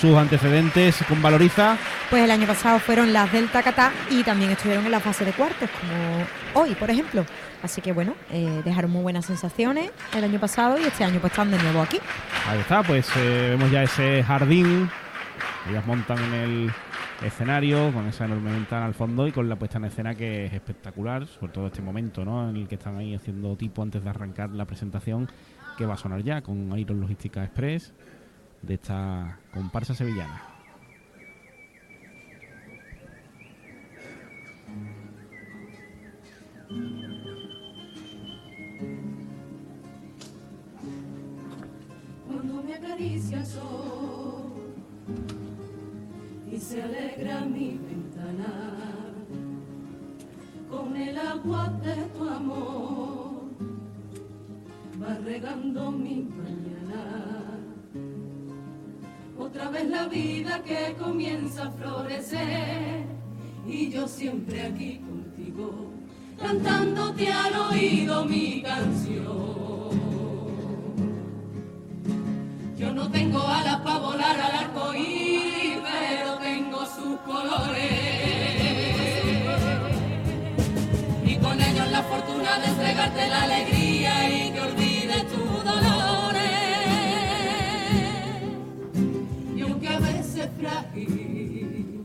sus antecedentes con Valoriza. Pues el año pasado fueron las del Tacatá y también estuvieron en la fase de cuartos, como hoy, por ejemplo. Así que bueno, eh, dejaron muy buenas sensaciones el año pasado y este año pues están de nuevo aquí. Ahí está, pues eh, vemos ya ese jardín. Ellas montan en el escenario con esa enorme ventana al fondo y con la puesta en escena que es espectacular, sobre todo este momento ¿no? en el que están ahí haciendo tipo antes de arrancar la presentación que va a sonar ya con Iron Logística Express de esta comparsa sevillana. Cuando me acaricia el y se alegra mi ventana con el agua de tu amor, va regando mi mañana. Otra vez la vida que comienza a florecer y yo siempre aquí contigo, cantándote al oído mi canción. Yo no tengo alas para volar al arco iris, pero tengo sus colores. Y con ellos la fortuna de entregarte la alegría frágil,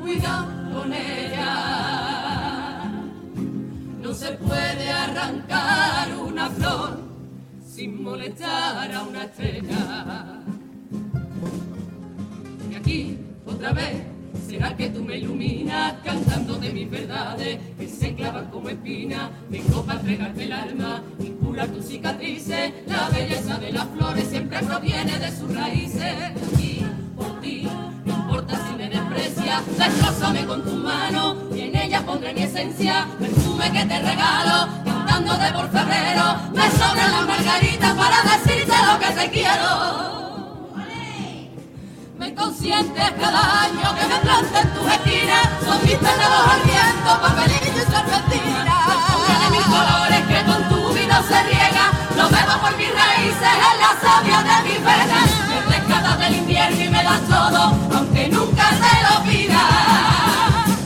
cuidado con ella. No se puede arrancar una flor sin molestar a una estrella. Y aquí, otra vez, será que tú me iluminas cantando de mis verdades clavan como espinas. Vengo para entregarte el alma y curar tus cicatrices. La belleza de las flores siempre proviene de sus raíces. Y por ti, no importa si me desprecias, destrozame con tu mano y en ella pondré mi esencia, perfume que te regalo cantando de por febrero, me sobran las margaritas para decirte lo que te quiero. Me consientes cada año que me plante en tus esquinas, son mis penados al viento, papelillo y serpentina. de mis colores que con tu vino se riega, lo bebo por mis raíces en la savia de mis venas. Me rescatas del invierno y me das todo, aunque nunca te lo pida.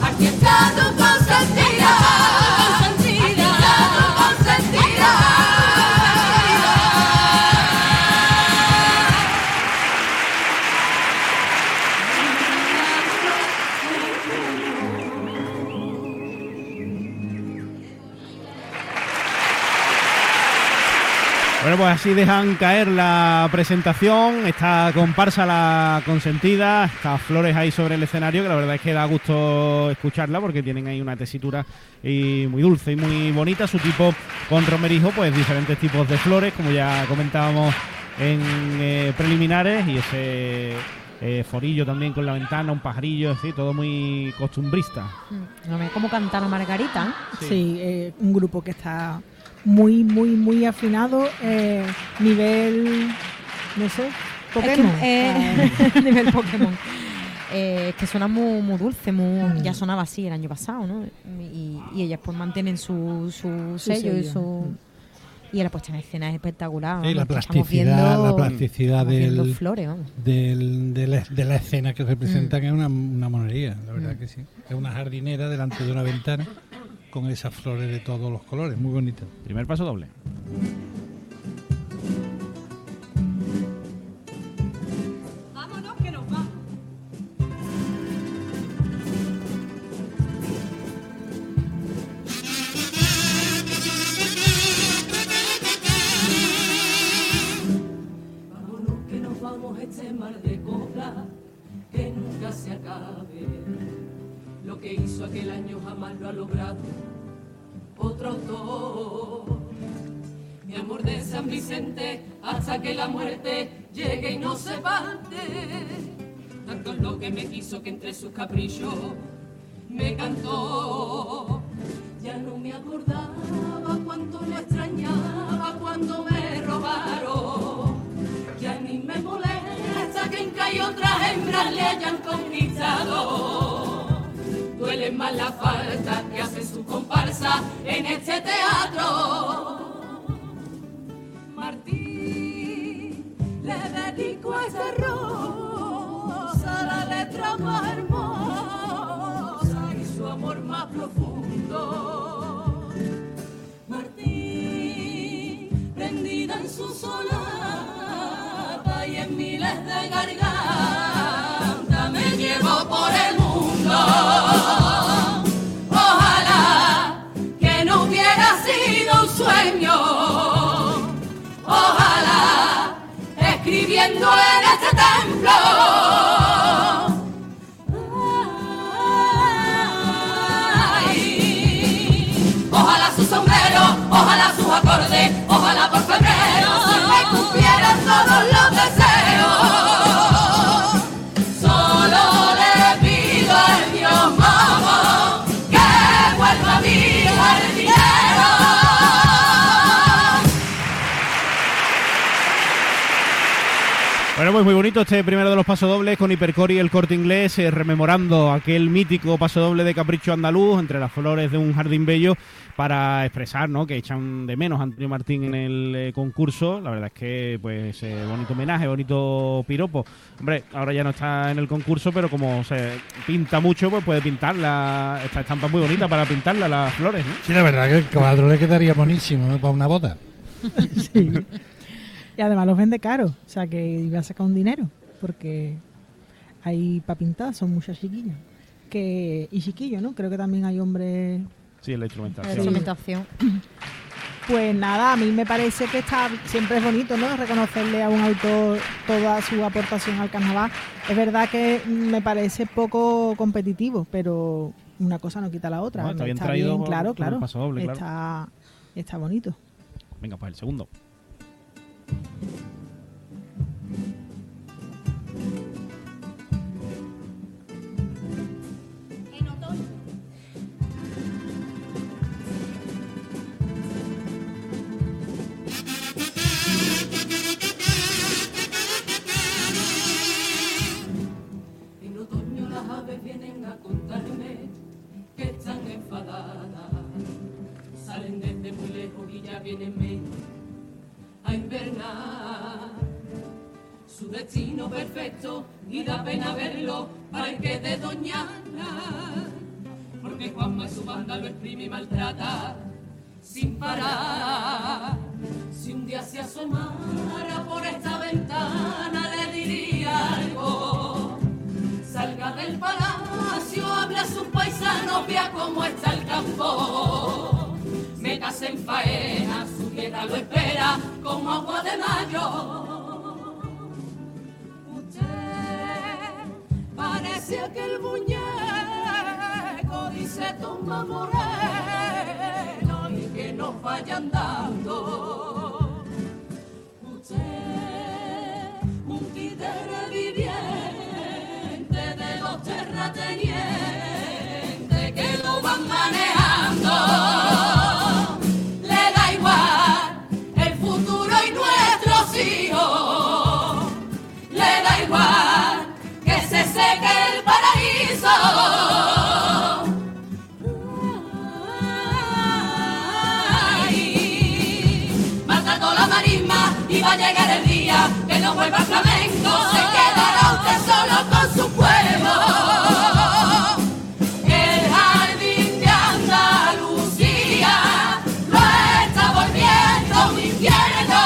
Aquí está tu consentida. Bueno, pues así dejan caer la presentación, esta comparsa la consentida, estas flores ahí sobre el escenario, que la verdad es que da gusto escucharla porque tienen ahí una tesitura y muy dulce y muy bonita, su tipo con romerijo, pues diferentes tipos de flores, como ya comentábamos en eh, preliminares, y ese eh, forillo también con la ventana, un pajarillo, así, todo muy costumbrista. Mm, No ve cómo cantar a Margarita. Sí. Sí, eh, un grupo que está muy, muy, muy afinado. eh, nivel, no sé, Pokémon. Es que, eh, nivel Pokémon. Eh, es que suena muy, muy dulce, muy, ya sonaba así el año pasado, ¿no? Y, y ellas pues mantienen su, su sello y su... Y la puesta en escena es espectacular. Sí, la plasticidad, viendo- la plasticidad del, flores, del- de, la, de la escena que representan Mm. es una, una monería, la verdad que sí. Es una jardinera delante de una ventana con esas flores de todos los colores, muy bonita. Primer paso doble. Vámonos que nos vamos. Vámonos que nos vamos a este mar de copla que nunca se acabe. Lo que hizo aquel año jamás lo ha logrado otro autor. Mi amor de San Vicente hasta que la muerte llegue y no se parte. Tanto es lo que me quiso que entre sus caprichos me cantó. Ya no me acordaba cuánto le extrañaba cuando me robaron. Ya ni me molesta que en que otras hembras le hayan conquistado. Duele más la falta que hace su comparsa en este teatro. Martín, le dedico a esta rosa, la letra más hermosa y su amor más profundo. Martín, prendida en su solapa y en miles de gargantas, escribiendo en este templo. Bueno, pues muy bonito este primero de los pasodobles con Hipercori y el corte inglés, eh, rememorando aquel mítico pasodoble de Capricho Andaluz entre las flores de un jardín bello para expresar ¿no? que echan de menos a Antonio Martín en el eh, concurso. La verdad es que, pues, eh, bonito homenaje, bonito piropo. Hombre, ahora ya no está en el concurso, pero como se pinta mucho, pues puede pintarla. Esta estampa es muy bonita para pintarla, las flores, ¿no? Sí, la verdad que el cuadro le quedaría buenísimo ¿no? para una boda. Sí. Y además los vende caro, o sea que iba a sacar un dinero, porque hay para pintar, son muchas chiquillas. Que, y chiquillos, ¿no? Creo que también hay hombres. Sí, la La instrumentación. instrumentación. Pues nada, a mí me parece que está siempre es bonito, ¿no? Reconocerle a un autor toda su aportación al carnaval. Es verdad que me parece poco competitivo, pero una cosa no quita la otra. No, está bien traído con- claro, claro. está, está bonito. Venga, pues el segundo. Y ya vienen menos a invernar. Su destino perfecto y da pena verlo para el que de Doñana. Porque Juanma y su banda lo exprime y maltrata sin parar. Si un día se asomara por esta ventana le diría algo. Salga del palacio, habla a sus paisanos, vea cómo está el campo. Métase en faena, su tierra lo espera como agua de mayo. Usted parece aquel muñeco, dice Tomás Moreno, y que no vaya andando. Usted, vuelva al flamenco. Se quedará usted solo con su pueblo. El jardín de Andalucía lo está volviendo un infierno.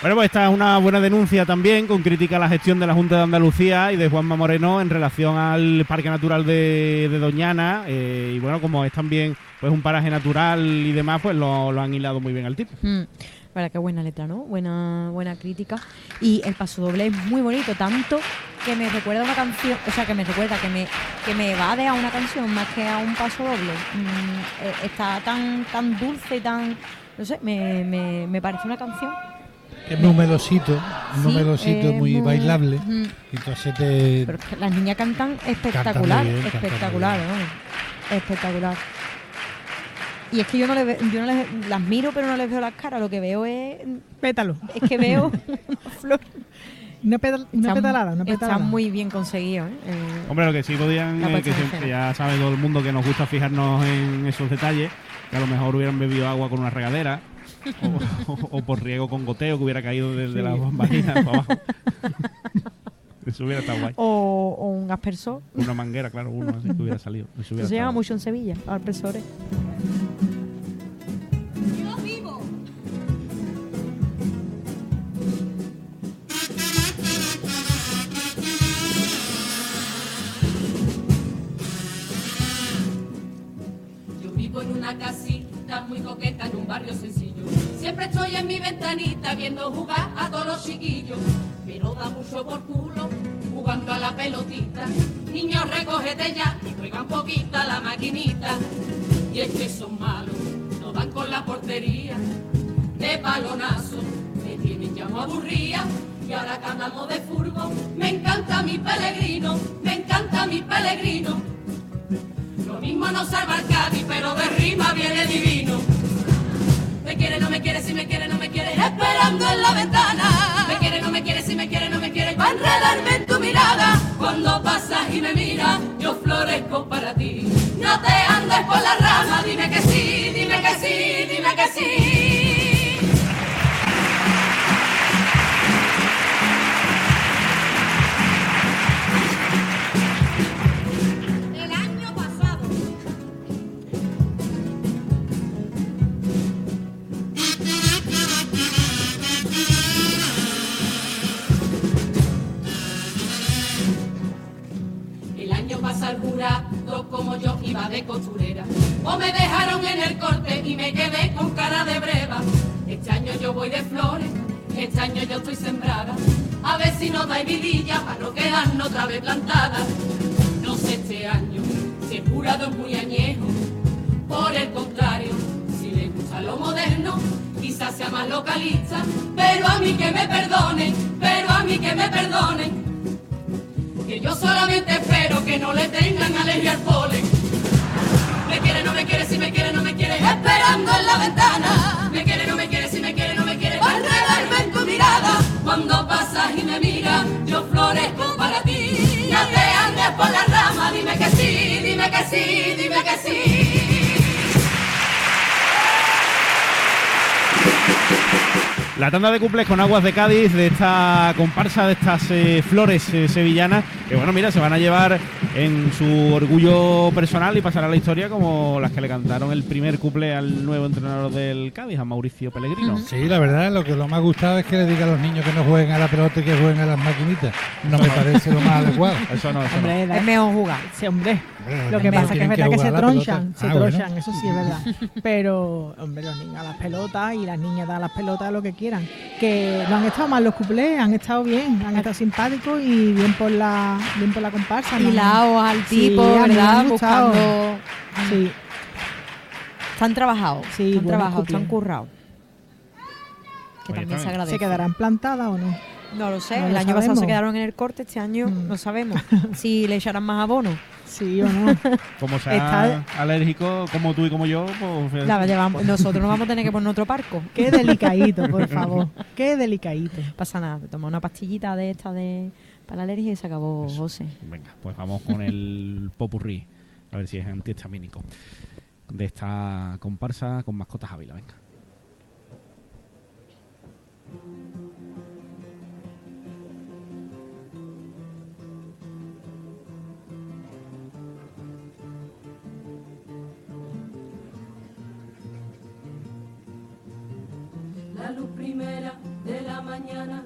Bueno, pues esta es una buena denuncia también, con crítica a la gestión de la Junta de Andalucía y de Juanma Moreno en relación al Parque Natural de, de Doñana. eh, y bueno, como es también pues un paraje natural y demás, pues lo, lo han hilado muy bien al tipo. Mm, verdad que buena letra, ¿no? Buena, buena crítica. Y el paso doble es muy bonito, tanto que me recuerda a una canción, o sea, que me recuerda, que me, que me evade a una canción más que a un paso doble. Mm, eh, está tan, tan dulce y tan, no sé, me, me, me parece una canción. Es muy melosito, muy Sí, melosito, muy, muy- bailable. Ujú. Entonces te... Pero es que las niñas cantan espectacular, bien, espectacular, espectacular. Y es que yo no, le ve- yo no les, las miro, pero no les veo las caras. Lo que veo es, Pétalo. es que veo una flor. Una, pedal- una Está- petalada, una Está petalada. muy bien conseguido, ¿eh? Eh, Hombre, lo que sí podían, La eh, que siempre ya sabe todo el mundo que nos gusta fijarnos en esos detalles, que a lo mejor hubieran bebido agua con una regadera, o, o- o por riego con goteo que hubiera caído desde la vagina para abajo. Eso hubiera estado guay. O, o un aspersor. Una manguera, claro, uno así que hubiera salido. Eso hubiera Eso se llama mucho en Sevilla, aspersores. Yo vivo en una casita muy coqueta en un barrio sencillo. Siempre estoy en mi ventanita viendo jugar a todos los chiquillos. Pero da mucho por culo jugando a la pelotita. Niños, recógete ya y juega un poquito a la maquinita. Y es que son malos, no dan con la portería. De balonazo, me tienen ya aburrida. Y ahora que andamos de furbo, me encanta mi peregrino, me encanta mi peregrino. Lo mismo no salva el Cádiz, pero de rima viene divino. Me quiere, no me quiere, si me quiere, no me quiere, esperando en la ventana. Me quiere, no me quiere, si me quiere, no me quiere, va a enredarme en tu mirada. Cuando pasas y me miras, yo florezco para ti. No te andes por la rama, dime que sí, dime que sí, dime que sí. Pero a mí que me perdonen, pero a mí que me perdonen. Que yo solamente espero que no le tengan alergia al polen. Me quiere, no me quiere, si me quiere, no me quiere, esperando en la ventana. Me quiere, no me quiere, si me quiere, no me quiere, va a enredarme en tu mirada. Cuando pasas y me miras, yo florezco para ti. No te andes por la rama, dime que sí, dime que sí, dime que sí. La tanda de cumples con aguas de Cádiz de esta comparsa de estas eh, flores eh, sevillanas que bueno mira se van a llevar en su orgullo personal y pasará a la historia como las que le cantaron el primer cumple al nuevo entrenador del Cádiz a Mauricio Pellegrino. Sí, la verdad, lo que lo más gustado es que le diga a los niños que no jueguen a la pelota y que jueguen a las maquinitas. No me parece lo más adecuado. Eso no, eso no. Hombre, Es mejor jugar. Sí, hombre. Hombre, Lo que pasa es que es verdad que se tronchan, se Ah, bueno. tronchan, eso sí es verdad. Pero, hombre, los niños a las pelotas y las niñas dan las pelotas lo que quieran. Que no han estado mal los cuplés, han estado bien, han estado simpáticos y bien por la, bien por la comparsa. ¿no? Al Sí, tipo, me ¿verdad? Buscando. Sí, Están trabajados. Sí, están trabajados, están currados. Que Oye, también está se bien. agradece. ¿se quedarán plantadas o no? No lo sé. No el lo año pasado se quedaron en el corte, este año Mm. no sabemos. si le echarán más abono. Sí o no. Como sea Está- alérgico como tú y como yo, pues La llevamos. Nosotros nos vamos a tener que poner otro parco. Qué delicadito, por favor. Qué delicadito. No pasa nada. Toma una pastillita de esta de para la alergia y se acabó, José. venga, pues vamos con el popurrí, a ver si es antihistamínico de esta comparsa con mascotas Ávila, venga. La luz primera de la mañana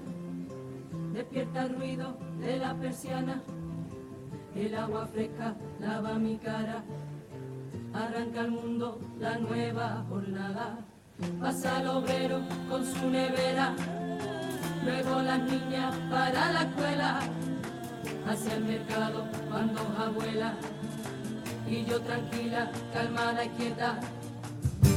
despierta el ruido de la persiana. El agua fresca lava mi cara. Arranca al mundo la nueva jornada. Pasa el obrero con su nevera. Luego las niñas para la escuela. Hacia el mercado cuando abuela. Y yo tranquila, calmada y quieta.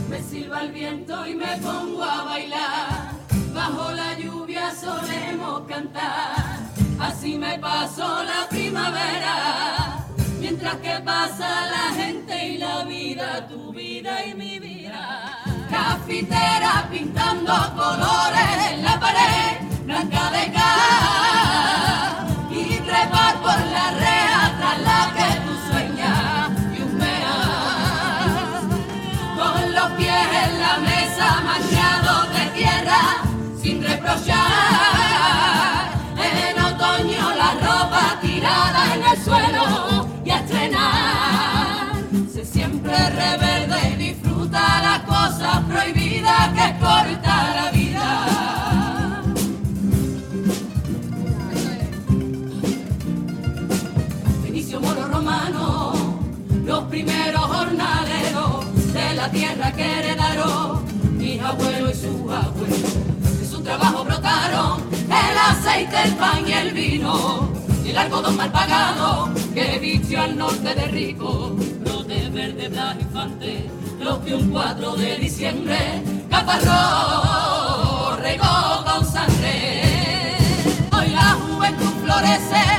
Me silba el viento y me pongo a bailar. Bajo la lluvia solemos cantar. Así me pasó la primavera. Mientras que pasa la gente y la vida, tu vida y mi vida. Cafitera pintando colores en la pared, blanca de cal. Y trepar por la rea tierra que heredaron mis abuelos y sus abuelos. De su trabajo brotaron el aceite, el pan y el vino, y el algodón mal pagado que vistió al norte de rico. Brote verde, blas infante, los que un 4 de diciembre caparró regó con sangre. Hoy la juventud florece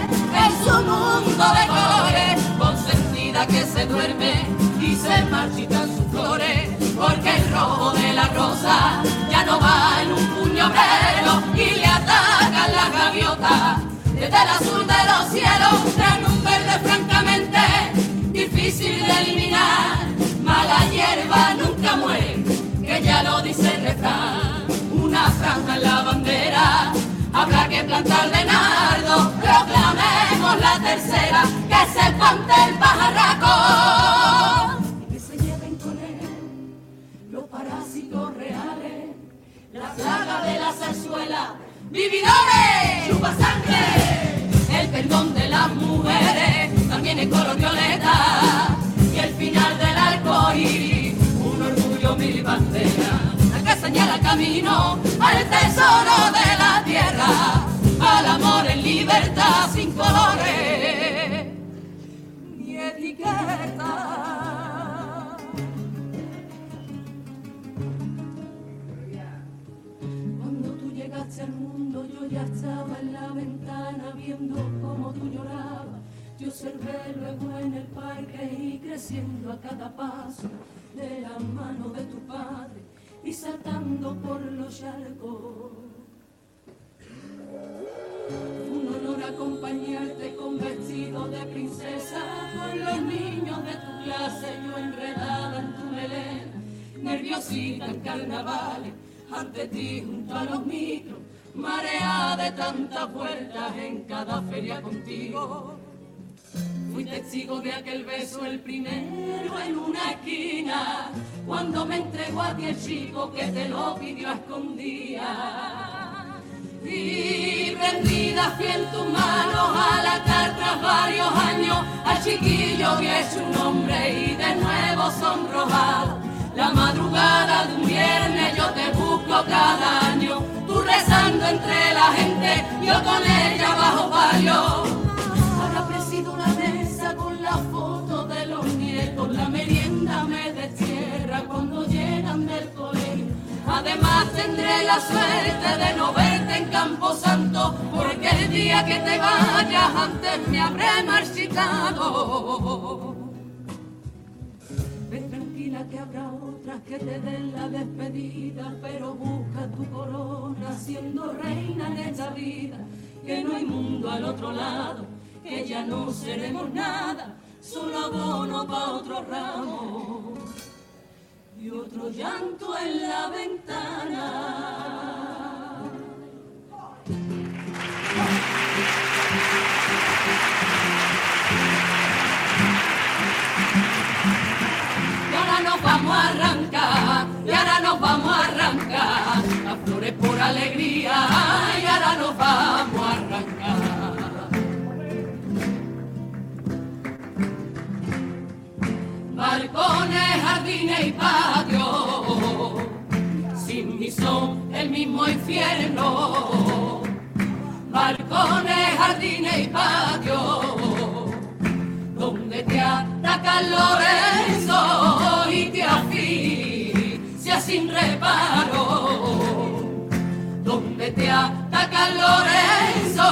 la ya no va en un puño obrero y le atacan las gaviotas. Desde el azul de los cielos traen un verde francamente difícil de eliminar. Mala hierba nunca muere, que ya lo dice el. Una franja en la bandera, habrá que plantar de nardo, proclamemos la tercera, que se ponte el pajarraco. Plaga de la zarzuela, vividores, chupa sangre, el perdón de las mujeres, también es color violeta, y el final del arco iris, un orgullo mil banderas, la que señala camino al tesoro de la tierra, al amor en libertad sin colores. Ni etiqueta. Ya estaba en la ventana viendo cómo tú llorabas. Yo observé luego en el parque y creciendo a cada paso de la mano de tu padre y saltando por los charcos. Un honor acompañarte con vestido de princesa, con los niños de tu clase, yo enredada en tu melena, nerviosita en carnavales, ante ti junto a los micros, mareada de tantas vueltas en cada feria contigo. Fui testigo de aquel beso, el primero en una esquina, cuando me entregó a ti el chico que te lo pidió a escondidas. Y prendida fui en tus manos al atar tras varios años, al chiquillo hecho un hombre y de nuevo sonrojado. La madrugada de un viernes yo te busco cada año, tú entre la gente, yo con ella bajo palio. Ahora presido una mesa con la foto de los nietos, la merienda me destierra cuando llegan del colegio. Además tendré la suerte de no verte en Campo Santo, porque el día que te vayas antes me habré marchitado. Que habrá otras que te den la despedida, pero busca tu corona siendo reina en esta vida, que no hay mundo al otro lado, que ya no seremos nada, solo abono pa' otro ramo y otro llanto en la ventana. Alegría, y ahora nos vamos a arrancar. balcones, jardines y patios, sin mi son el mismo infierno. Balcones, jardines y patios, donde te ataca Lorenzo Te ataca Lorenzo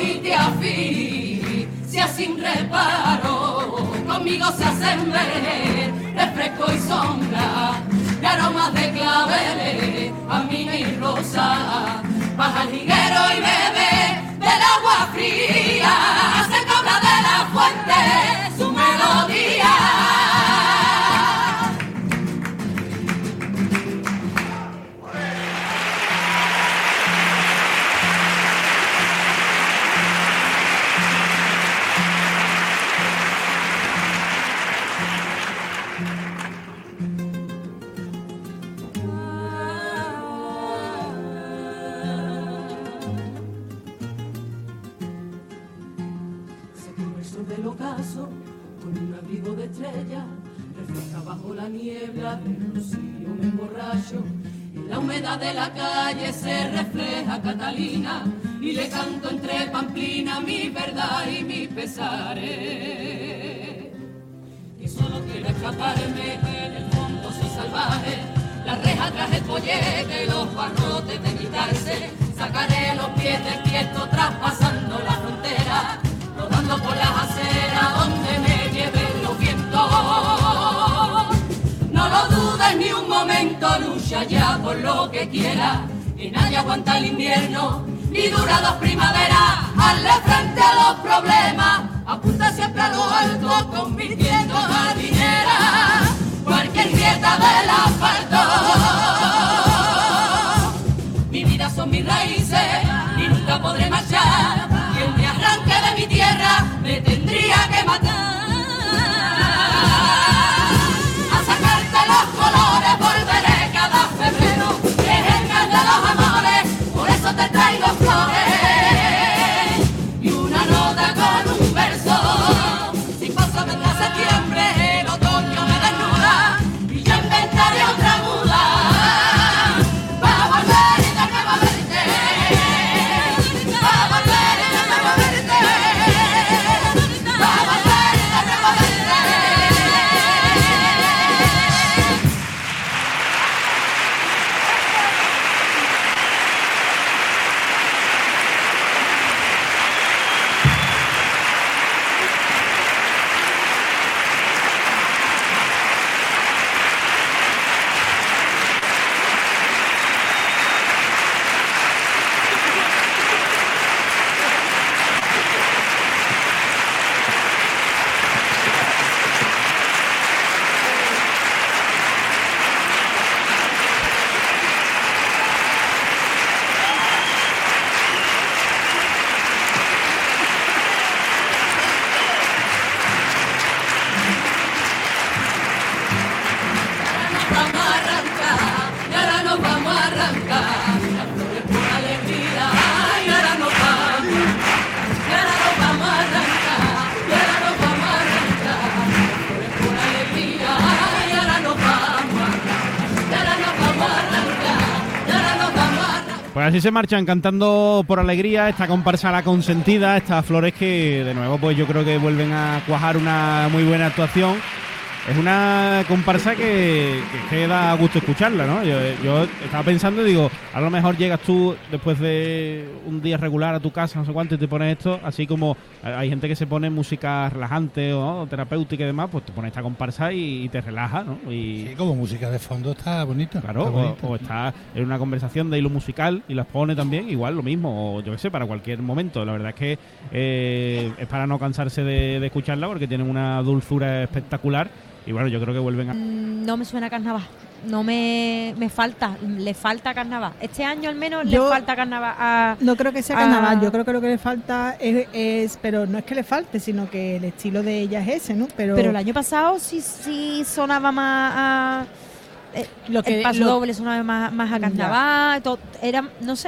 y te asfixia sin reparo conmigo se hacen ver de fresco y sombra, de aromas de claveles, a mí y rosa, baja liguero y bebe del agua fría, con un abrigo de estrella, refleja bajo la niebla del rocío me emborracho. En la humedad de la calle se refleja Catalina y le canto entre pamplina mi verdad y mi pesares. Que solo quiero escaparme en el fondo soy salvaje, la reja traje el pollete y los barrotes de mi cárcel. Sacaré los pies del traspasando la ni un momento, lucha ya por lo que quieras. Y nadie aguanta el invierno, ni dura dos primaveras. Hazle frente a los problemas, apunta siempre a lo alto, convirtiendo jardinera cualquier grieta del asfalto. Así se marchan cantando por alegría esta comparsa La Consentida, estas flores que de nuevo pues yo creo que vuelven a cuajar una muy buena actuación. Es una comparsa que, que, que da gusto escucharla, ¿no? Yo, yo estaba pensando y digo, a lo mejor llegas tú después de un día regular a tu casa, no sé cuánto, y te pones esto, así como hay gente que se pone música relajante o, terapéutica y demás, pues te pones esta comparsa y, y te relaja, ¿no? Y, Sí, como música de fondo está bonito. Claro, está o, está en una conversación de hilo musical y las pone también, igual lo mismo, o yo qué sé, para cualquier momento. La verdad es que eh, es para no cansarse de, de escucharla porque tienen una dulzura espectacular y bueno, yo creo que vuelven a... Mm, No me suena a carnaval. No me, me falta, le falta carnaval. Este año al menos Yo- le falta carnaval a... No creo que sea carnaval, yo creo que lo que le falta es, es- pero no es que le falte, sino que el estilo de ella es ese, ¿no? Pero, Pero el año pasado sí, sí sonaba más a... eh, Lo que- el paso lo- doble sonaba más, más a carnaval, todo, era, no sé,